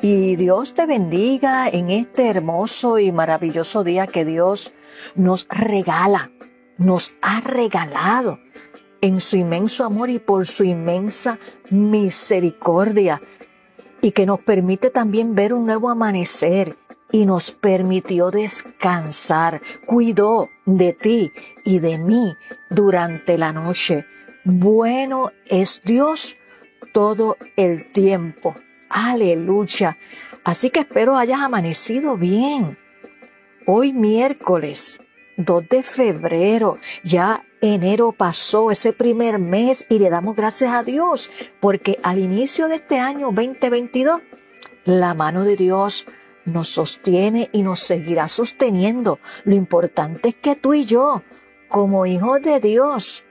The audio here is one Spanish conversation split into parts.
Y Dios te bendiga en este hermoso y maravilloso día que Dios nos regala, nos ha regalado en su inmenso amor y por su inmensa misericordia y que nos permite también ver un nuevo amanecer y nos permitió descansar, cuidó de ti y de mí durante la noche. Bueno es Dios todo el tiempo. Aleluya. Así que espero hayas amanecido bien. Hoy miércoles 2 de febrero, ya enero pasó ese primer mes y le damos gracias a Dios porque al inicio de este año 2022 la mano de Dios nos sostiene y nos seguirá sosteniendo. Lo importante es que tú y yo, como hijos de Dios,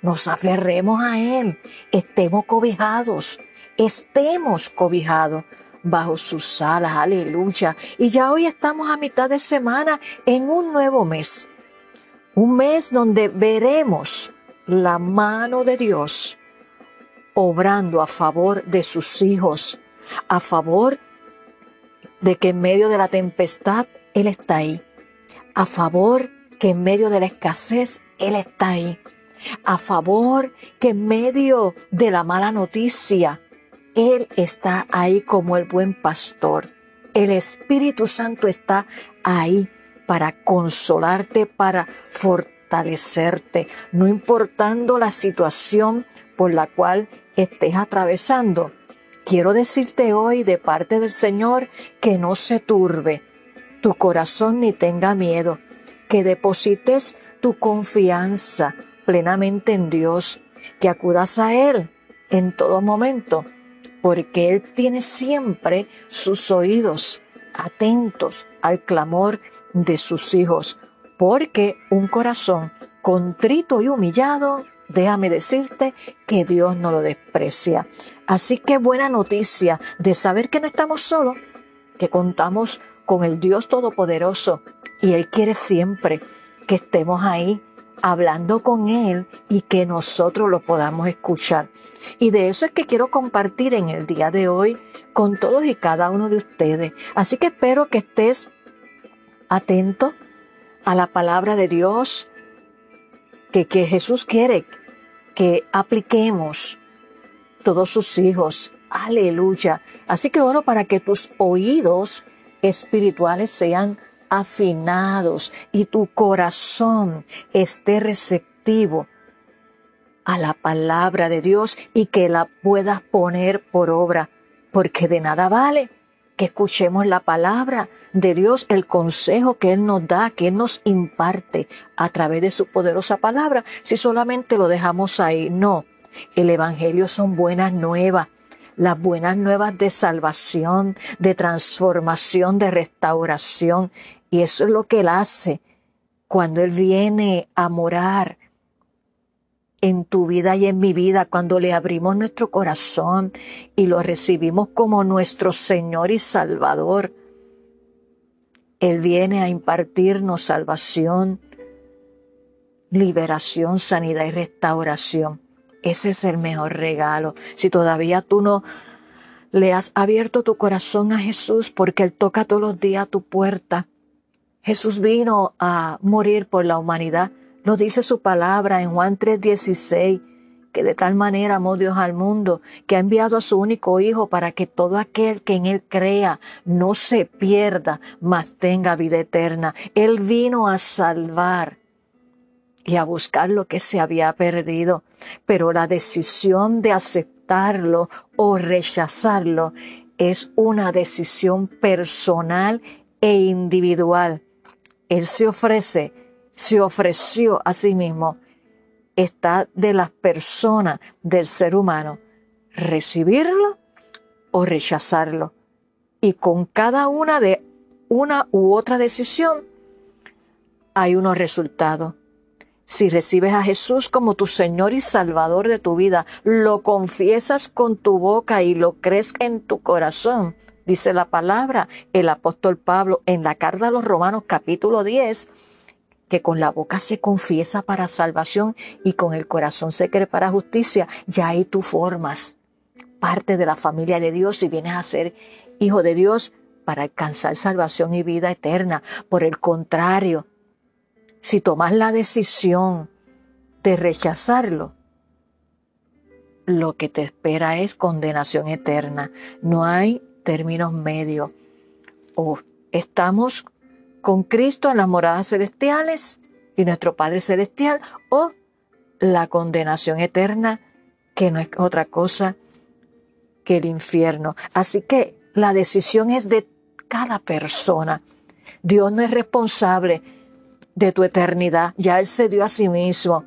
nos aferremos a Él, estemos cobijados estemos cobijados bajo sus alas, aleluya. Y ya hoy estamos a mitad de semana en un nuevo mes, un mes donde veremos la mano de Dios obrando a favor de sus hijos, a favor de que en medio de la tempestad Él está ahí, a favor que en medio de la escasez Él está ahí, a favor que en medio de la mala noticia él está ahí como el buen pastor. El Espíritu Santo está ahí para consolarte, para fortalecerte, no importando la situación por la cual estés atravesando. Quiero decirte hoy de parte del Señor que no se turbe tu corazón ni tenga miedo, que deposites tu confianza plenamente en Dios, que acudas a Él en todo momento porque Él tiene siempre sus oídos atentos al clamor de sus hijos, porque un corazón contrito y humillado, déjame decirte que Dios no lo desprecia. Así que buena noticia de saber que no estamos solos, que contamos con el Dios Todopoderoso y Él quiere siempre que estemos ahí hablando con Él y que nosotros lo podamos escuchar. Y de eso es que quiero compartir en el día de hoy con todos y cada uno de ustedes. Así que espero que estés atento a la palabra de Dios, que, que Jesús quiere que apliquemos todos sus hijos. Aleluya. Así que oro para que tus oídos espirituales sean afinados y tu corazón esté receptivo a la palabra de Dios y que la puedas poner por obra, porque de nada vale que escuchemos la palabra de Dios, el consejo que Él nos da, que Él nos imparte a través de su poderosa palabra, si solamente lo dejamos ahí. No, el Evangelio son buenas nuevas las buenas nuevas de salvación, de transformación, de restauración. Y eso es lo que Él hace cuando Él viene a morar en tu vida y en mi vida, cuando le abrimos nuestro corazón y lo recibimos como nuestro Señor y Salvador. Él viene a impartirnos salvación, liberación, sanidad y restauración. Ese es el mejor regalo. Si todavía tú no le has abierto tu corazón a Jesús porque Él toca todos los días tu puerta. Jesús vino a morir por la humanidad. Lo dice su palabra en Juan 3:16, que de tal manera amó Dios al mundo, que ha enviado a su único Hijo para que todo aquel que en Él crea no se pierda, mas tenga vida eterna. Él vino a salvar y a buscar lo que se había perdido. Pero la decisión de aceptarlo o rechazarlo es una decisión personal e individual. Él se ofrece, se ofreció a sí mismo. Está de las personas del ser humano recibirlo o rechazarlo. y con cada una de una u otra decisión hay unos resultados. Si recibes a Jesús como tu Señor y Salvador de tu vida, lo confiesas con tu boca y lo crees en tu corazón, dice la palabra, el apóstol Pablo en la carta a los Romanos capítulo 10, que con la boca se confiesa para salvación y con el corazón se cree para justicia, ya ahí tú formas parte de la familia de Dios y vienes a ser hijo de Dios para alcanzar salvación y vida eterna. Por el contrario, si tomas la decisión de rechazarlo, lo que te espera es condenación eterna. No hay términos medios. O estamos con Cristo en las moradas celestiales y nuestro Padre Celestial, o la condenación eterna, que no es otra cosa que el infierno. Así que la decisión es de cada persona. Dios no es responsable de tu eternidad, ya Él se dio a sí mismo.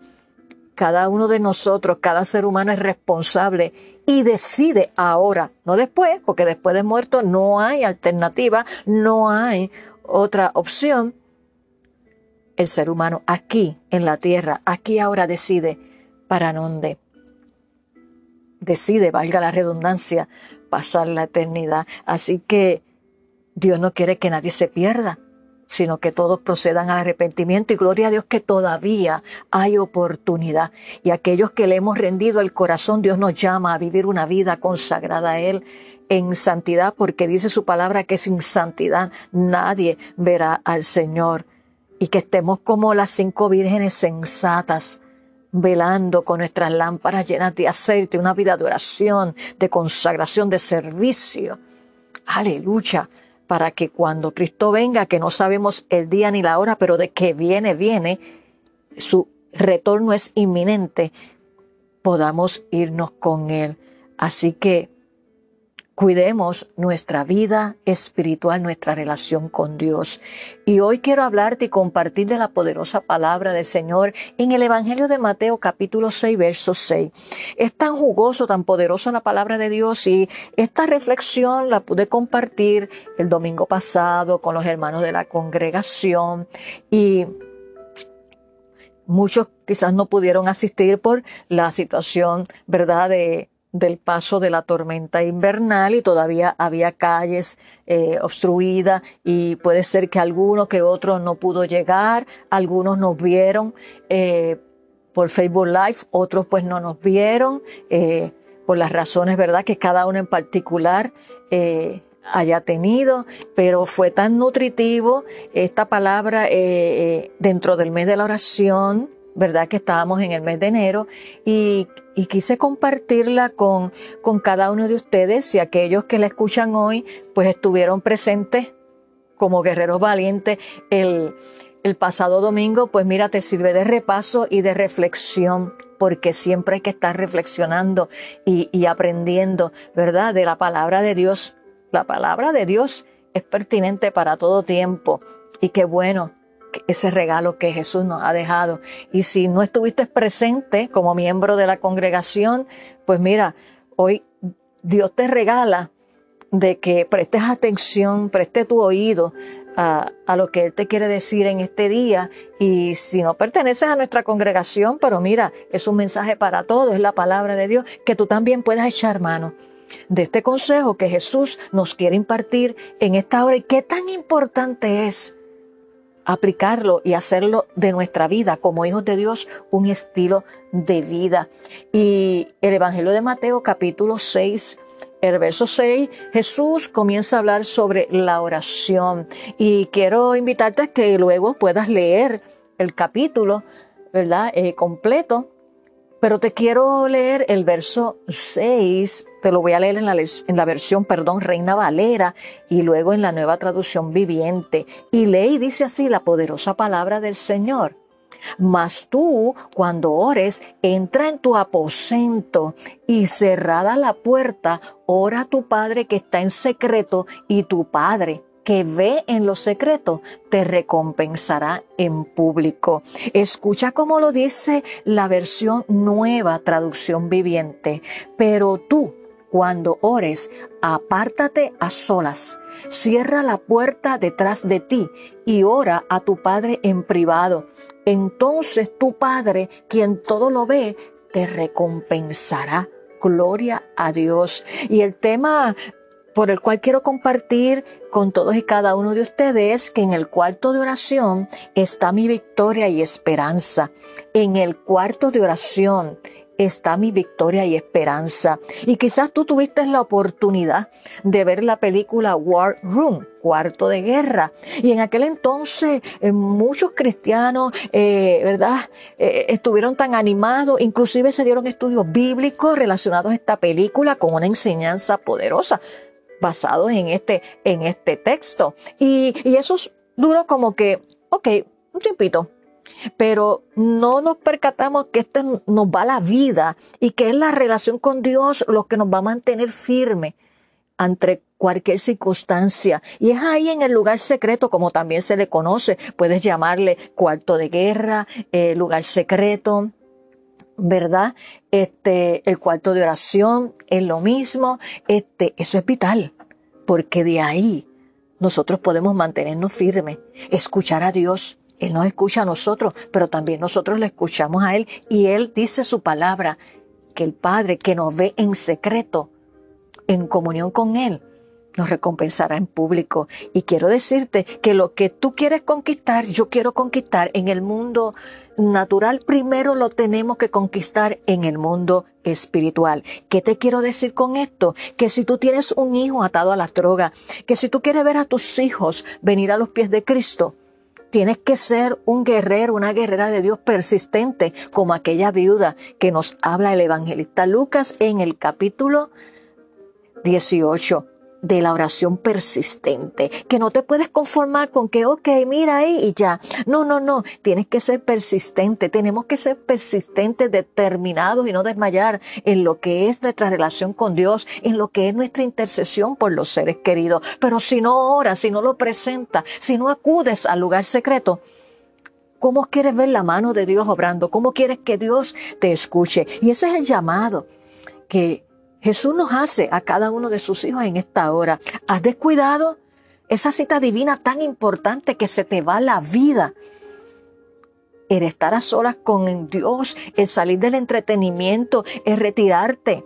Cada uno de nosotros, cada ser humano es responsable y decide ahora, no después, porque después de muerto no hay alternativa, no hay otra opción. El ser humano aquí, en la tierra, aquí ahora decide para dónde. Decide, valga la redundancia, pasar la eternidad. Así que Dios no quiere que nadie se pierda, sino que todos procedan al arrepentimiento y gloria a Dios que todavía hay oportunidad. Y aquellos que le hemos rendido el corazón, Dios nos llama a vivir una vida consagrada a Él en santidad, porque dice su palabra que sin santidad nadie verá al Señor. Y que estemos como las cinco vírgenes sensatas, velando con nuestras lámparas llenas de aceite, una vida de oración, de consagración, de servicio. Aleluya para que cuando Cristo venga, que no sabemos el día ni la hora, pero de que viene, viene, su retorno es inminente, podamos irnos con Él. Así que Cuidemos nuestra vida espiritual, nuestra relación con Dios. Y hoy quiero hablarte y compartir de la poderosa palabra del Señor en el Evangelio de Mateo capítulo 6, verso 6. Es tan jugoso, tan poderoso la palabra de Dios y esta reflexión la pude compartir el domingo pasado con los hermanos de la congregación y muchos quizás no pudieron asistir por la situación, ¿verdad?, de del paso de la tormenta invernal y todavía había calles eh, obstruidas y puede ser que alguno que otro no pudo llegar, algunos nos vieron eh, por Facebook Live, otros pues no nos vieron eh, por las razones, ¿verdad? Que cada uno en particular haya tenido, pero fue tan nutritivo esta palabra dentro del mes de la oración, ¿verdad? Que estábamos en el mes de enero y, quise compartirla con, con cada uno de ustedes y aquellos que la escuchan hoy, pues estuvieron presentes como guerreros valientes el, el pasado domingo, pues mira, te sirve de repaso y de reflexión, porque siempre hay que estar reflexionando y, y aprendiendo, ¿verdad? De la palabra de Dios. La palabra de Dios es pertinente para todo tiempo y qué bueno ese regalo que Jesús nos ha dejado. Y si no estuviste presente como miembro de la congregación, pues mira, hoy Dios te regala de que prestes atención, preste tu oído a, a, lo que Él te quiere decir en este día. Y si no perteneces a nuestra congregación, pero mira, es un mensaje para todos, es la palabra de Dios, que tú también puedas echar mano de este consejo que Jesús nos quiere impartir en esta hora y qué tan importante es aplicarlo y hacerlo de nuestra vida como hijos de Dios un estilo de vida. Y el Evangelio de Mateo capítulo 6, el verso 6, Jesús comienza a hablar sobre la oración y quiero invitarte a que luego puedas leer el capítulo, ¿verdad? Eh, completo pero te quiero leer el verso 6, te lo voy a leer en la, versión, perdón, Reina Valera y luego en la nueva traducción viviente. Y lee y dice así la poderosa palabra del Señor. Mas tú, cuando ores, entra en tu aposento y cerrada la puerta, ora a tu Padre que está en secreto y tu Padre que ve en lo secreto te recompensará en público. Escucha cómo lo dice la versión nueva traducción viviente. Pero tú, cuando ores, apártate a solas, cierra la puerta detrás de ti y ora a tu Padre en privado. Entonces tu Padre, quien todo lo ve, te recompensará. Gloria a Dios. Y el tema por el cual quiero compartir con todos y cada uno de ustedes que en el cuarto de oración está mi victoria y esperanza. En el cuarto de oración está mi victoria y esperanza. Y quizás tú tuviste la oportunidad de ver la película War Room, cuarto de guerra. Y en aquel entonces eh, muchos cristianos, eh, ¿verdad? Eh, estuvieron tan animados, inclusive se dieron estudios bíblicos relacionados a esta película con una enseñanza poderosa basados en este, en este texto. Y, y eso duró como que, ok, un tiempito, pero no nos percatamos que este nos va la vida y que es la relación con Dios lo que nos va a mantener firme ante cualquier circunstancia. Y es ahí en el lugar secreto, como también se le conoce, puedes llamarle cuarto de guerra, eh, lugar secreto, ¿verdad? Este, el cuarto de oración es lo mismo, este, eso es vital, porque de ahí nosotros podemos mantenernos firmes, escuchar a Dios, él nos escucha a nosotros, pero también nosotros le escuchamos a Él y Él dice su palabra, que el Padre que nos ve en secreto, en comunión con Él, nos recompensará en público. Y quiero decirte que lo que tú quieres conquistar, yo quiero conquistar en el mundo natural, primero lo tenemos que conquistar en el mundo espiritual. ¿Qué te quiero decir con esto? Que si tú tienes un hijo atado a la droga, que si tú quieres ver a tus hijos venir a los pies de Cristo, Tienes que ser un guerrero, una guerrera de Dios persistente, como aquella viuda que nos habla el evangelista Lucas en el capítulo 18 de la oración persistente, que no te puedes conformar con que, ok, mira ahí y ya. No, no, no, tienes que ser persistente, tenemos que ser persistentes, determinados y no desmayar en lo que es nuestra relación con Dios, en lo que es nuestra intercesión por los seres queridos. Pero si no oras, si no lo presentas, si no acudes al lugar secreto, ¿cómo quieres ver la mano de Dios obrando? ¿Cómo quieres que Dios te escuche? Y ese es el llamado que Jesús nos hace a cada uno de sus hijos en esta hora. ¿Has descuidado esa cita divina tan importante que se te va la vida? El estar a solas con Dios, el salir del entretenimiento, el retirarte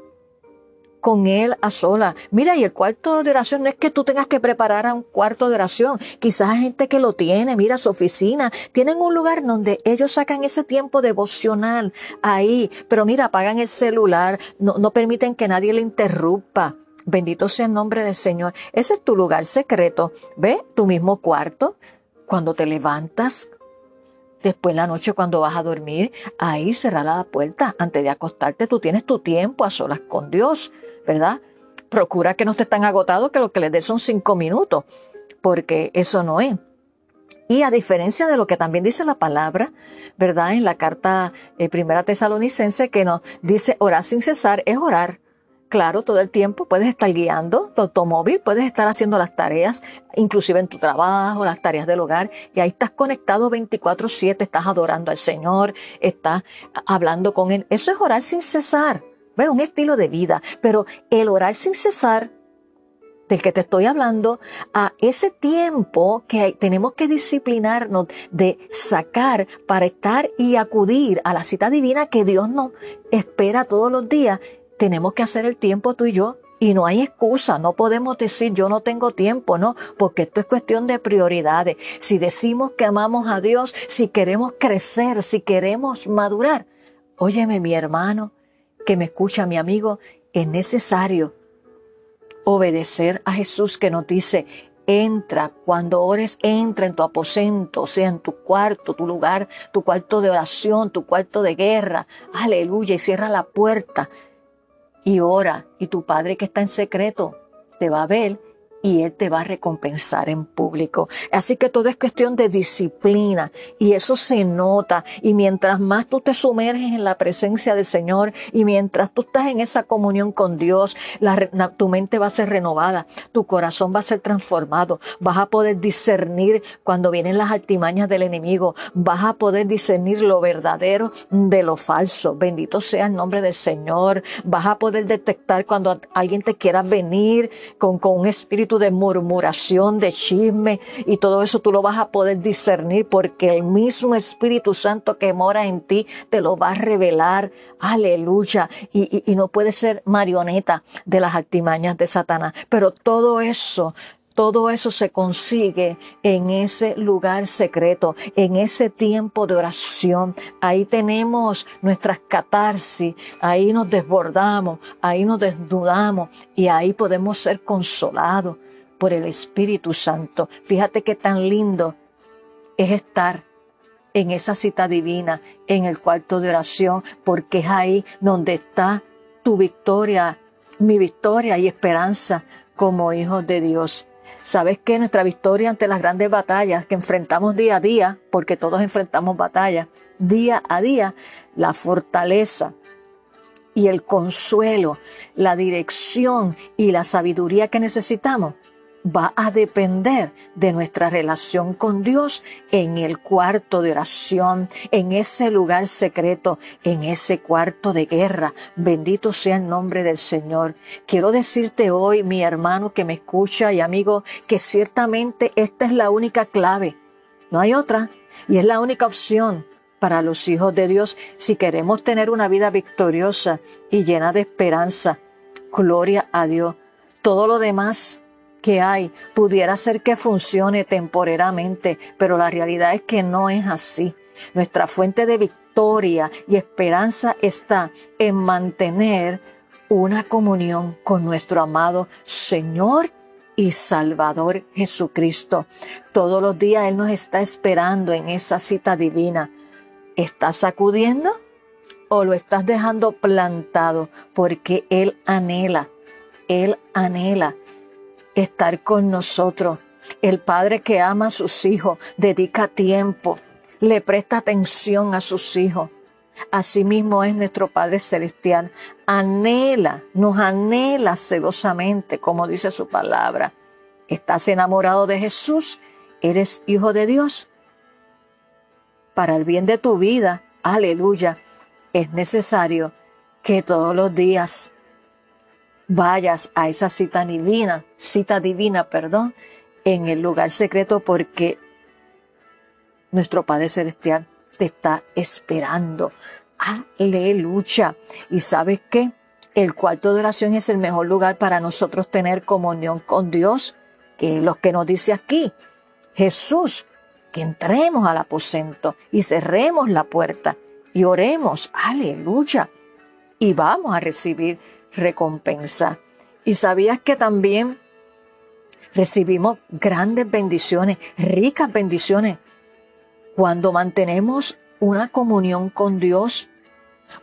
con Él a sola. Mira, y el cuarto de oración no es que tú tengas que preparar a un cuarto de oración. Quizás hay gente que lo tiene, mira su oficina. Tienen un lugar donde ellos sacan ese tiempo devocional ahí. Pero mira, apagan el celular, no, permiten que nadie le interrumpa. Bendito sea el nombre del Señor. Ese es tu lugar secreto. ¿Ve? Tu mismo cuarto. Cuando te levantas, Después en la noche cuando vas a dormir, ahí cerrar la puerta. Antes de acostarte, tú tienes tu tiempo a solas con Dios. ¿Verdad? Procura que no estés tan agotado que lo que les dé son cinco minutos, porque eso no es. Y a diferencia de lo que también dice la palabra, ¿verdad? En la carta eh, primera tesalonicense que nos dice orar sin cesar es orar. Claro, todo el tiempo puedes estar guiando tu automóvil, puedes estar haciendo las tareas, inclusive en tu trabajo, las tareas del hogar, y ahí estás conectado 24/7, estás adorando al Señor, estás hablando con Él. Eso es orar sin cesar un estilo de vida, pero el orar sin cesar del que te estoy hablando, a ese tiempo que tenemos que disciplinarnos de sacar para estar y acudir a la cita divina que Dios nos espera todos los días, tenemos que hacer el tiempo tú y yo. Y no hay excusa, no podemos decir yo no tengo tiempo, no, porque esto es cuestión de prioridades. Si decimos que amamos a Dios, si queremos crecer, si queremos madurar, óyeme mi hermano, que me escucha, mi amigo, es necesario obedecer a Jesús que nos dice, entra, cuando ores, entra en tu aposento, sea en tu cuarto, tu lugar, tu cuarto de oración, tu cuarto de guerra, aleluya, y cierra la puerta y ora, y tu Padre que está en secreto te va a ver y Él te va a recompensar en público. Así que todo es cuestión de disciplina y eso se nota. Y mientras más tú te sumerges en la presencia del Señor y mientras tú estás en esa comunión con Dios, tu mente va a ser renovada, tu corazón va a ser transformado, vas a poder discernir cuando vienen las artimañas del enemigo, vas a poder discernir lo verdadero de lo falso. Bendito sea el nombre del Señor. Vas a poder detectar cuando alguien te quiera venir con, con un espíritu de murmuración, de chisme y todo eso tú lo vas a poder discernir porque el mismo Espíritu Santo que mora en ti te lo va a revelar. Aleluya. Y, y no puede ser marioneta de las artimañas de Satanás. Pero todo eso todo eso se consigue en ese lugar secreto, en ese tiempo de oración. Ahí tenemos nuestras catarsis, ahí nos desbordamos, ahí nos desnudamos y ahí podemos ser consolados por el Espíritu Santo. Fíjate qué tan lindo es estar en esa cita divina, en el cuarto de oración, porque es ahí donde está tu victoria, mi victoria y esperanza como hijos de Dios. Sabes que nuestra victoria ante las grandes batallas que enfrentamos día a día, porque todos enfrentamos batallas, día a día, la fortaleza y el consuelo, la dirección y la sabiduría que necesitamos va a depender de nuestra relación con Dios en el cuarto de oración, en ese lugar secreto, en ese cuarto de guerra. Bendito sea el nombre del Señor. Quiero decirte hoy, mi hermano que me escucha y amigo, que ciertamente esta es la única clave. No hay otra. Y es la única opción para los hijos de Dios si queremos tener una vida victoriosa y llena de esperanza. Gloria a Dios. Todo lo demás que hay pudiera ser que funcione temporariamente, pero la realidad es que no es así. Nuestra fuente de victoria y esperanza está en mantener una comunión con nuestro amado Señor y Salvador Jesucristo. Todos los días Él nos está esperando en esa cita divina. ¿Estás sacudiendo o lo estás dejando plantado? Porque Él anhela, Él anhela estar con nosotros. El padre que ama a sus hijos, dedica tiempo, le presta atención a sus hijos. Asimismo es nuestro Padre Celestial. Anhela, nos anhela celosamente, como dice su palabra. ¿Estás enamorado de Jesús? ¿Eres hijo de Dios? Para el bien de tu vida, aleluya, es necesario que todos los días vayas a esa cita divina, cita divina, perdón, en el lugar secreto porque nuestro Padre Celestial te está esperando. Aleluya. ¿Y sabes qué? El cuarto de oración es el mejor lugar para nosotros tener comunión con Dios, que es lo que nos dice aquí. Jesús, que entremos al aposento y cerremos la puerta y oremos. Aleluya. Y vamos a recibir recompensa. Y sabías que también recibimos grandes bendiciones, ricas bendiciones, cuando mantenemos una comunión con Dios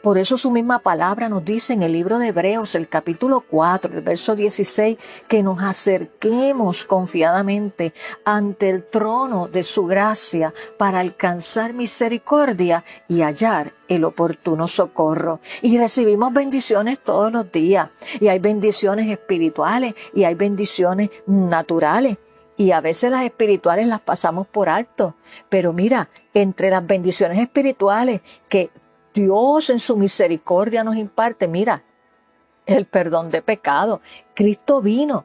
por eso su misma palabra nos dice en el libro de Hebreos, el capítulo 4, el verso 16, que nos acerquemos confiadamente ante el trono de su gracia para alcanzar misericordia y hallar el oportuno socorro. Y recibimos bendiciones todos los días. Y hay bendiciones espirituales y hay bendiciones naturales. Y a veces las espirituales las pasamos por alto. Pero mira, entre las bendiciones espirituales que Dios en su misericordia nos imparte, mira, el perdón de pecado. Cristo vino,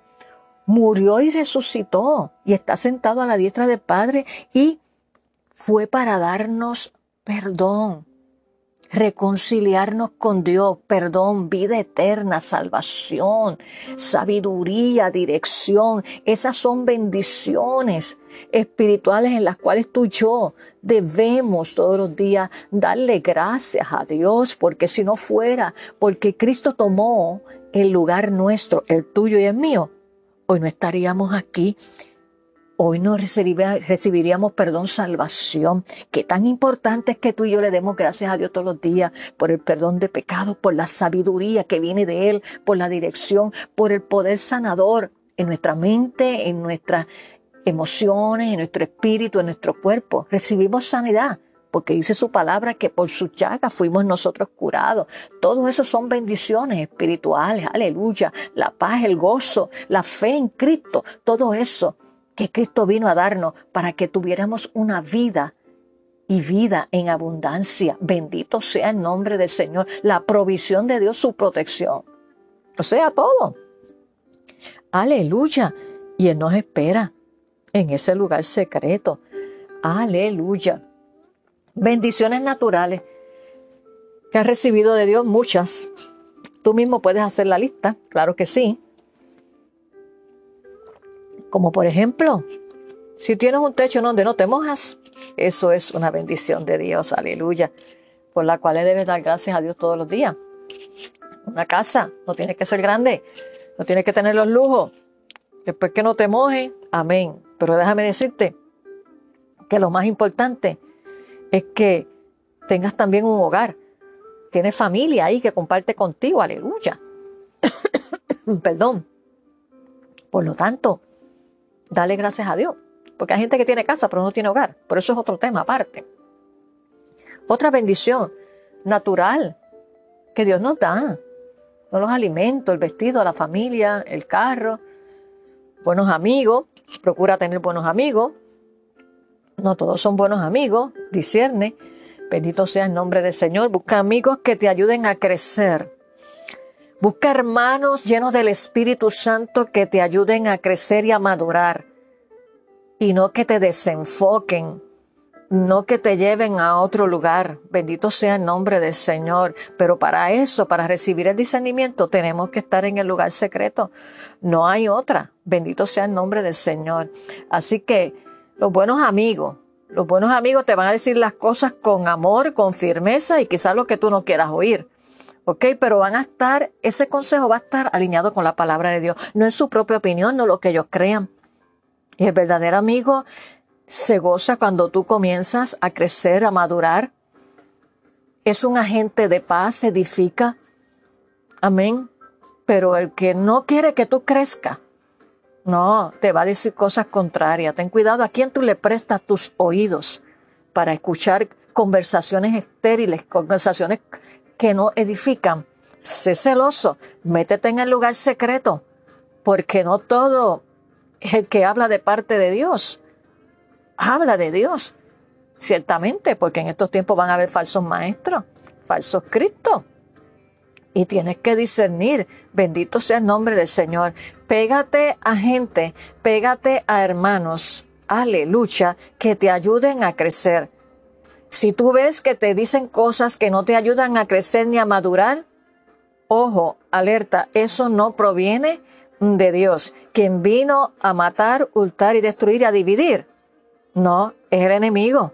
murió y resucitó y está sentado a la diestra del Padre y fue para darnos perdón reconciliarnos con Dios, perdón, vida eterna, salvación, sabiduría, dirección. Esas son bendiciones espirituales en las cuales tú y yo debemos todos los días darle gracias a Dios, porque si no fuera, porque Cristo tomó el lugar nuestro, el tuyo y el mío, hoy no estaríamos aquí hoy no recibiríamos perdón, salvación. Qué tan importante es que tú y yo le demos gracias a Dios todos los días por el perdón de pecados, por la sabiduría que viene de Él, por la dirección, por el poder sanador en nuestra mente, en nuestras emociones, en nuestro espíritu, en nuestro cuerpo. Recibimos sanidad porque dice su palabra que por su llaga fuimos nosotros curados. Todo eso son bendiciones espirituales, aleluya. La paz, el gozo, la fe en Cristo, todo eso que Cristo vino a darnos para que tuviéramos una vida y vida en abundancia. Bendito sea el nombre del Señor, la provisión de Dios, su protección. O sea, todo. Aleluya. Y Él nos espera en ese lugar secreto. Aleluya. Bendiciones naturales que has recibido de Dios, muchas. Tú mismo puedes hacer la lista, claro que sí. Como por ejemplo, si tienes un techo donde no te mojas, eso es una bendición de Dios, aleluya, por la cual le debes dar gracias a Dios todos los días. Una casa no tiene que ser grande, no tiene que tener los lujos. Después que no te mojes, amén. Pero déjame decirte que lo más importante es que tengas también un hogar. Tienes familia ahí que comparte contigo, aleluya. Perdón. Por lo tanto, dale gracias a Dios. Porque hay gente que tiene casa pero no tiene hogar. Pero eso es otro tema aparte. Otra bendición natural que Dios nos da. Son los alimentos, el vestido, la familia, el carro, buenos amigos. Procura tener buenos amigos. No todos son buenos amigos, discierne. Bendito sea el nombre del Señor. Busca amigos que te ayuden a crecer. Busca hermanos llenos del Espíritu Santo que te ayuden a crecer y a madurar y no que te desenfoquen, no que te lleven a otro lugar. Bendito sea el nombre del Señor. Pero para eso, para recibir el discernimiento, tenemos que estar en el lugar secreto. No hay otra. Bendito sea el nombre del Señor. Así que los buenos amigos, los buenos amigos te van a decir las cosas con amor, con firmeza y quizás lo que tú no quieras oír. ¿Ok? Pero van a estar, ese consejo va a estar alineado con la palabra de Dios, no es su propia opinión, no lo que ellos crean. Y el verdadero amigo se goza cuando tú comienzas a crecer, a madurar. Es un agente de paz, se edifica. Amén. Pero el que no quiere que tú crezcas, no, te va a decir cosas contrarias. Ten cuidado a quién tú le prestas tus oídos para escuchar conversaciones estériles, conversaciones que no edifican. Sé celoso, métete en el lugar secreto, porque no todo el que habla de parte de Dios. Habla de Dios, ciertamente, porque en estos tiempos van a haber falsos maestros, falsos Cristos. Y tienes que discernir, bendito sea el nombre del Señor. Pégate a gente, pégate a hermanos, aleluya, que te ayuden a crecer. Si tú ves que te dicen cosas que no te ayudan a crecer ni a madurar, ojo, alerta, eso no proviene de Dios, quien vino a matar, hurtar y destruir y a dividir. No, es el enemigo.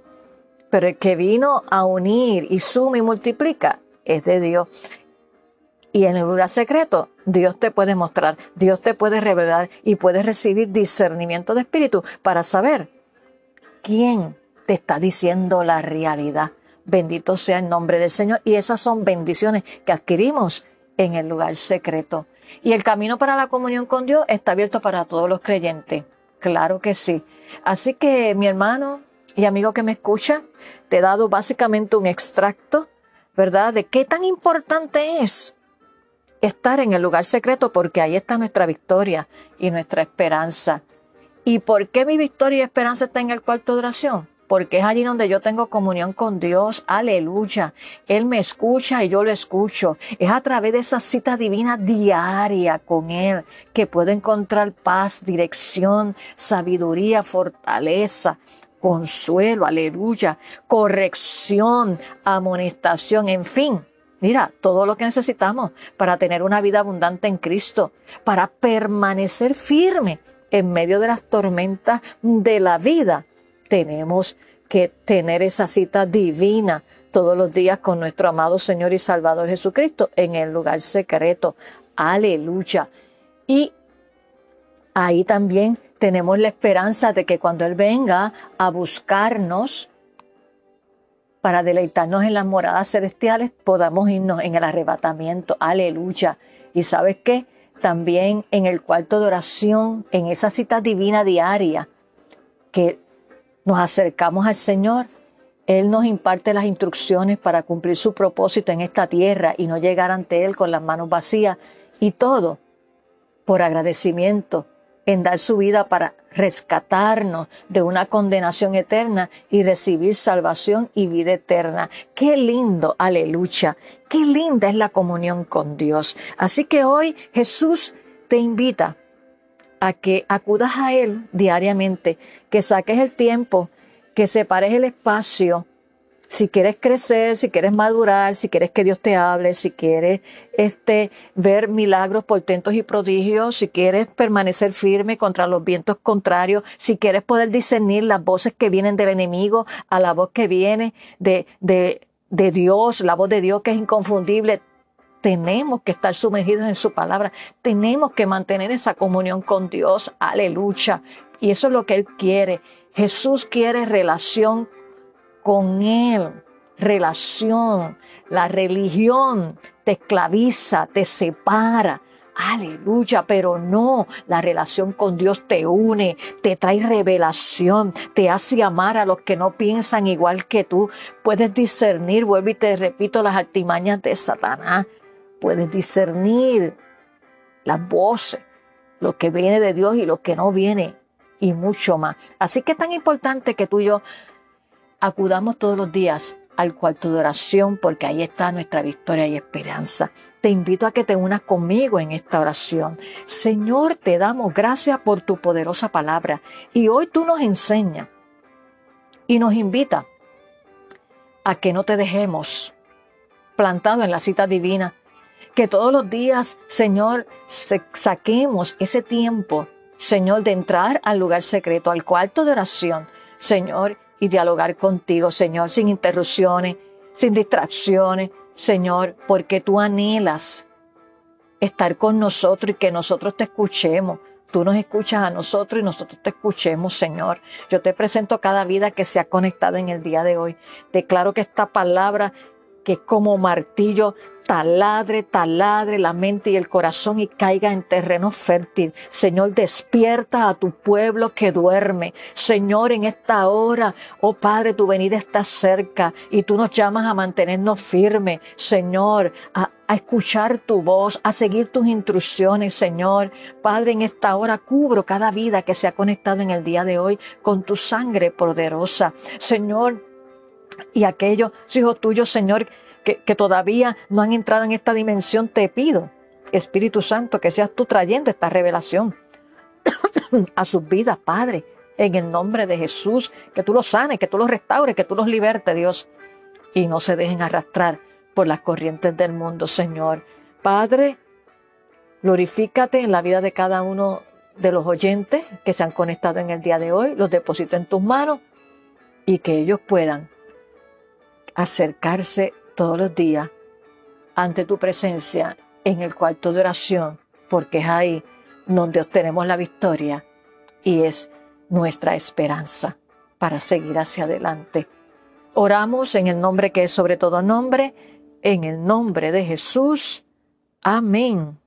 Pero el que vino a unir y suma y multiplica es de Dios. Y en el lugar secreto, Dios te puede mostrar, Dios te puede revelar y puedes recibir discernimiento de espíritu para saber quién te está diciendo la realidad. Bendito sea el nombre del Señor. Y esas son bendiciones que adquirimos en el lugar secreto. Y el camino para la comunión con Dios está abierto para todos los creyentes. Claro que sí. Así que mi hermano y amigo que me escucha, te he dado básicamente un extracto, ¿verdad? De qué tan importante es estar en el lugar secreto porque ahí está nuestra victoria y nuestra esperanza. ¿Y por qué mi victoria y esperanza está en el cuarto de oración? Porque es allí donde yo tengo comunión con Dios. Aleluya. Él me escucha y yo lo escucho. Es a través de esa cita divina diaria con Él que puedo encontrar paz, dirección, sabiduría, fortaleza, consuelo, aleluya, corrección, amonestación, en fin. Mira, todo lo que necesitamos para tener una vida abundante en Cristo, para permanecer firme en medio de las tormentas de la vida tenemos que tener esa cita divina todos los días con nuestro amado Señor y Salvador Jesucristo en el lugar secreto. Aleluya. Y ahí también tenemos la esperanza de que cuando Él venga a buscarnos para deleitarnos en las moradas celestiales, podamos irnos en el arrebatamiento. Aleluya. Y sabes qué? También en el cuarto de oración, en esa cita divina diaria, que nos acercamos al Señor, Él nos imparte las instrucciones para cumplir su propósito en esta tierra y no llegar ante Él con las manos vacías y todo por agradecimiento en dar su vida para rescatarnos de una condenación eterna y recibir salvación y vida eterna. Qué lindo, aleluya. Qué linda es la comunión con Dios. Así que hoy Jesús te invita a que acudas a Él diariamente, que saques el tiempo, que separes el espacio. Si quieres crecer, si quieres madurar, si quieres que Dios te hable, si quieres este, ver milagros, portentos y prodigios, si quieres permanecer firme contra los vientos contrarios, si quieres poder discernir las voces que vienen del enemigo a la voz que viene de, de, de Dios, la voz de Dios que es inconfundible, tenemos que estar sumergidos en su palabra, tenemos que mantener esa comunión con Dios, aleluya. Y eso es lo que Él quiere. Jesús quiere relación con Él, relación. La religión te esclaviza, te separa. Aleluya, pero no, la relación con Dios te une, te trae revelación, te hace amar a los que no piensan igual que tú. Puedes discernir, vuelvo y te repito, las artimañas de Satanás puedes discernir las voces, lo que viene de Dios y lo que no viene, y mucho más. Así que es tan importante que tú y yo acudamos todos los días al cuarto de oración, porque ahí está nuestra victoria y esperanza. Te invito a que te unas conmigo en esta oración. Señor, te damos gracias por tu poderosa palabra. Y hoy tú nos enseñas y nos invita a que no te dejemos plantado en la cita divina, que todos los días, Señor, saquemos ese tiempo, Señor, de entrar al lugar secreto, al cuarto de oración, Señor, y dialogar contigo, Señor, sin interrupciones, sin distracciones, Señor, porque tú anhelas estar con nosotros y que nosotros te escuchemos. Tú nos escuchas a nosotros y nosotros te escuchemos, Señor. Yo te presento cada vida que se ha conectado en el día de hoy. Declaro que esta palabra, que como martillo, taladre, taladre la mente y el corazón y caiga en terreno fértil. Señor, despierta a tu pueblo que duerme. Señor, en esta hora, oh Padre, tu venida está cerca y tú nos llamas a mantenernos firmes. Señor, a, a escuchar tu voz, a seguir tus instrucciones, Señor. Padre, en esta hora cubro cada vida que se ha conectado en el día de hoy con tu sangre poderosa. Señor, y aquellos hijos tuyos, Señor, que, todavía no han entrado en esta dimensión, te pido, Espíritu Santo, que seas tú trayendo esta revelación a sus vidas, Padre, en el nombre de Jesús, que tú los sanes, que tú los restaures, que tú los libertes, Dios, y no se dejen arrastrar por las corrientes del mundo, Señor. Padre, glorifícate en la vida de cada uno de los oyentes que se han conectado en el día de hoy, los deposito en tus manos y que ellos puedan acercarse todos los días ante tu presencia en el cuarto de oración, porque es ahí donde obtenemos la victoria y es nuestra esperanza para seguir hacia adelante. Oramos en el nombre que es sobre todo nombre, en el nombre de Jesús. Amén.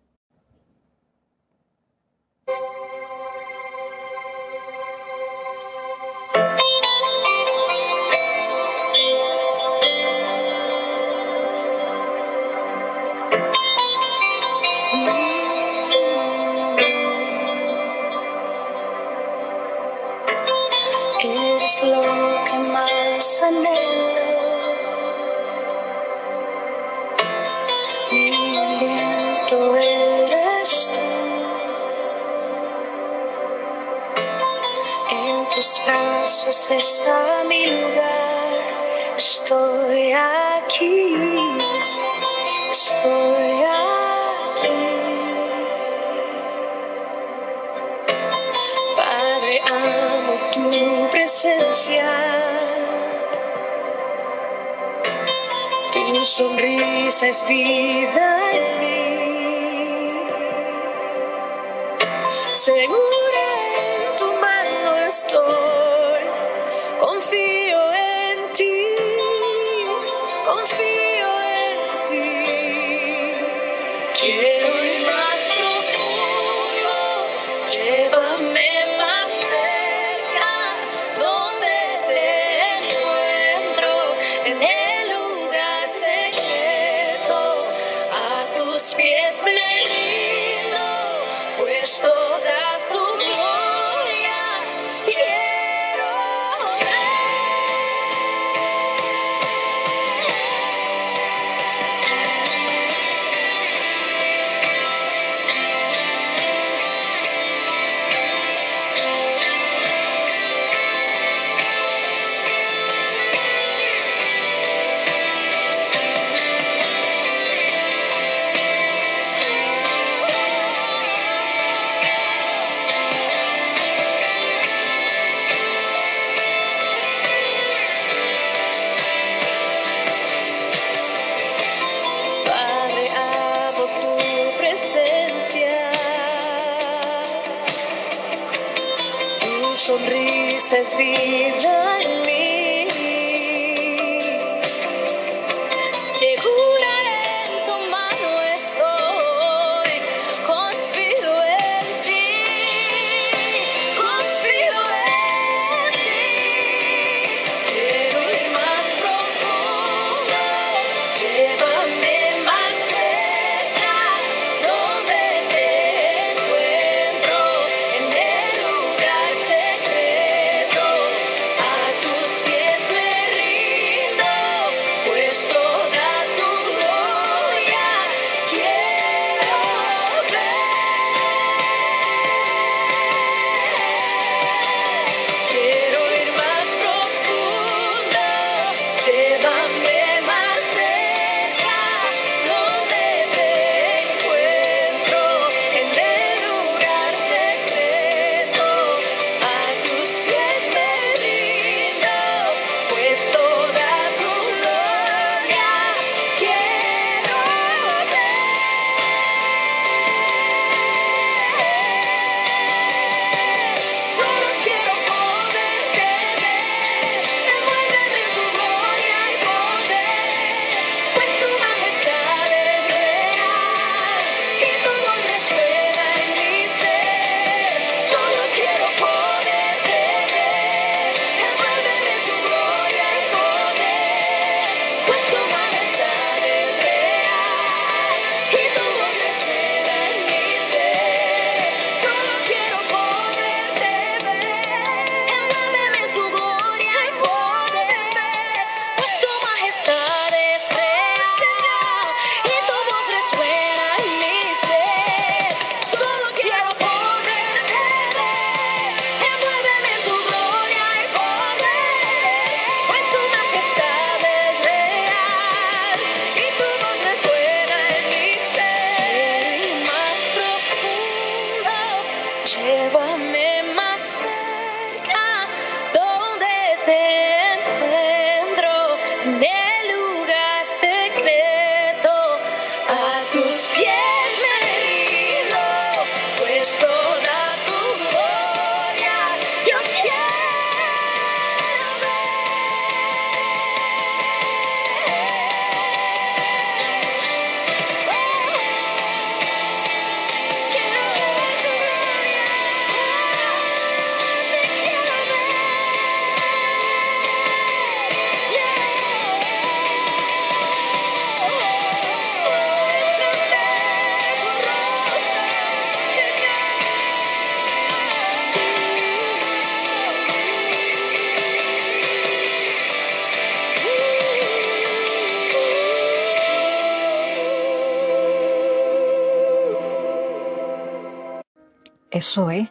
Eso es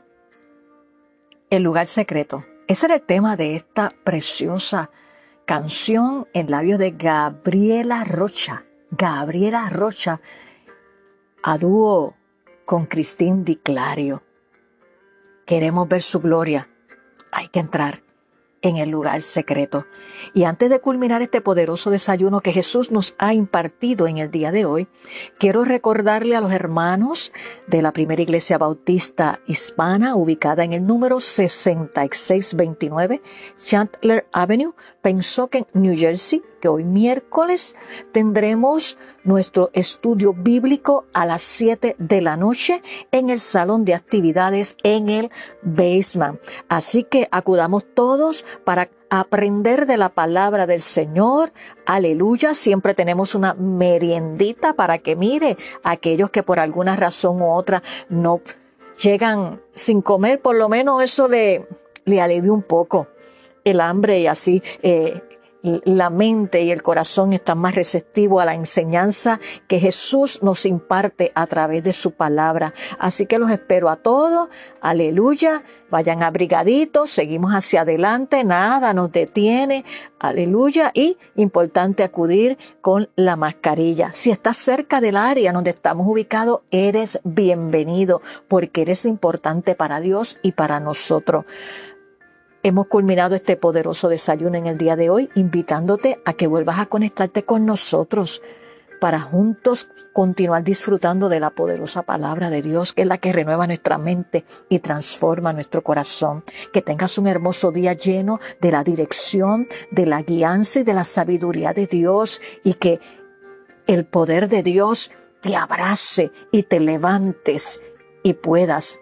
el lugar secreto. Ese era el tema de esta preciosa canción en labios de Gabriela Rocha. Gabriela Rocha a dúo con Cristín Di Clario. Queremos ver su gloria. Hay que entrar en el lugar secreto. Y antes de culminar este poderoso desayuno que Jesús nos ha impartido en el día de hoy, quiero recordarle a los hermanos de la primera iglesia bautista hispana ubicada en el número 6629 Chandler Avenue, Pensoken, New Jersey, que hoy miércoles tendremos nuestro estudio bíblico a las 7 de la noche en el salón de actividades en el basement. Así que acudamos todos para aprender de la palabra del Señor. Aleluya. Siempre tenemos una meriendita para que mire aquellos que por alguna razón u otra no llegan sin comer, por lo menos eso le, le alivia un poco el hambre y así eh, la mente y el corazón están más receptivos a la enseñanza que Jesús nos imparte a través de su palabra. Así que los espero a todos. Aleluya. Vayan abrigaditos, seguimos hacia adelante, nada nos detiene. Aleluya. Y importante acudir con la mascarilla. Si estás cerca del área donde estamos ubicados, eres bienvenido porque eres importante para Dios y para nosotros. Hemos culminado este poderoso desayuno en el día de hoy, invitándote a que vuelvas a conectarte con nosotros para juntos continuar disfrutando de la poderosa palabra de Dios, que es la que renueva nuestra mente y transforma nuestro corazón. Que tengas un hermoso día lleno de la dirección, de la guianza y de la sabiduría de Dios y que el poder de Dios te abrace y te levantes y puedas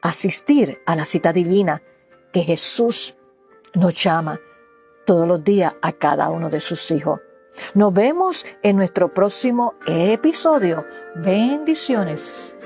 asistir a la cita divina que Jesús nos llama todos los días a cada uno de sus hijos. Nos vemos en nuestro próximo episodio. Bendiciones.